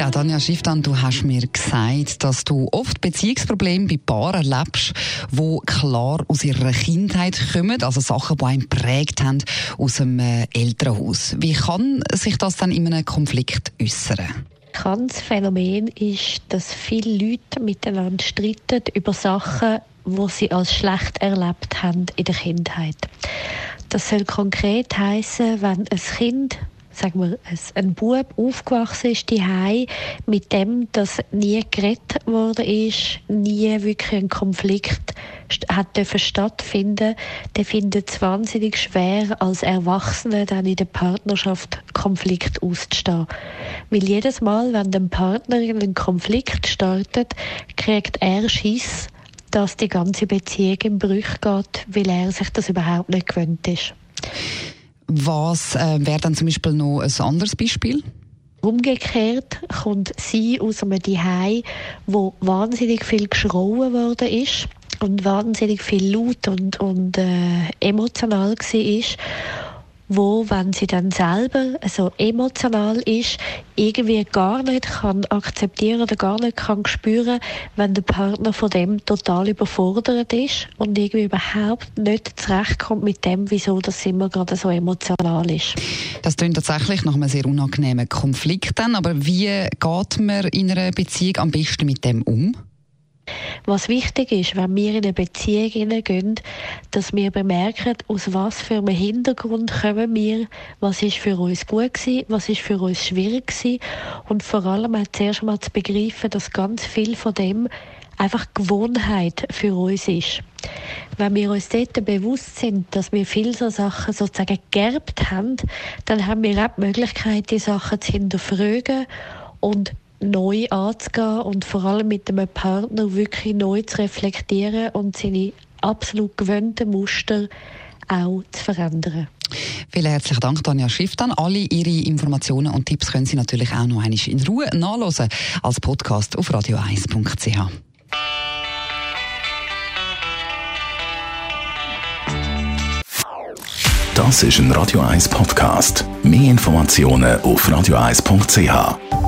Ja, Danja Schifftan, du hast mir gesagt, dass du oft Beziehungsprobleme bei Paaren erlebst, die klar aus ihrer Kindheit kommen, also Sachen, die einen prägt haben aus einem äh, Elternhaus. Wie kann sich das dann in einem Konflikt äußern? bekanntes Phänomen ist, dass viele Leute miteinander streiten über Sachen, wo sie als schlecht erlebt haben in der Kindheit. Das soll konkret heißen, wenn ein Kind sagen wir, ein Bub aufgewachsen ist die mit dem, dass nie gerettet worden ist, nie wirklich ein Konflikt hat dürfen stattfinden, der findet es wahnsinnig schwer, als Erwachsene dann in der Partnerschaft Konflikt auszustehen. Weil jedes Mal, wenn der Partner in einen Konflikt startet, kriegt er Schiss, dass die ganze Beziehung in Brüche geht, weil er sich das überhaupt nicht gewöhnt ist. Was äh, wäre dann zum Beispiel noch ein anderes Beispiel? Umgekehrt kommt sie aus einem Zuhause, wo wahnsinnig viel geschrauen worden ist und wahnsinnig viel laut und, und äh, emotional war wo, wenn sie dann selber so emotional ist, irgendwie gar nicht kann akzeptieren oder gar nicht kann spüren, wenn der Partner von dem total überfordert ist und irgendwie überhaupt nicht zurechtkommt mit dem, wieso das immer gerade so emotional ist. Das klingt tatsächlich nach einem sehr unangenehmen Konflikt dann, aber wie geht man in einer Beziehung am besten mit dem um? Was wichtig ist, wenn wir in eine Beziehung hineingehen, dass wir bemerken, aus was für einem Hintergrund kommen wir, was ist für uns gut gewesen, was ist für uns schwierig gewesen und vor allem auch zuerst einmal zu begreifen, dass ganz viel von dem einfach Gewohnheit für uns ist. Wenn wir uns dort bewusst sind, dass wir viele so Sachen sozusagen geerbt haben, dann haben wir auch die Möglichkeit, die Sachen zu hinterfragen und neu anzugehen und vor allem mit einem Partner wirklich neu zu reflektieren und seine absolut gewöhnten Muster auch zu verändern. Vielen herzlichen Dank, Tanja Schifftan. Alle Ihre Informationen und Tipps können Sie natürlich auch noch einmal in Ruhe nachlesen als Podcast auf radio1.ch. Das ist ein Radio 1 Podcast. Mehr Informationen auf radio1.ch.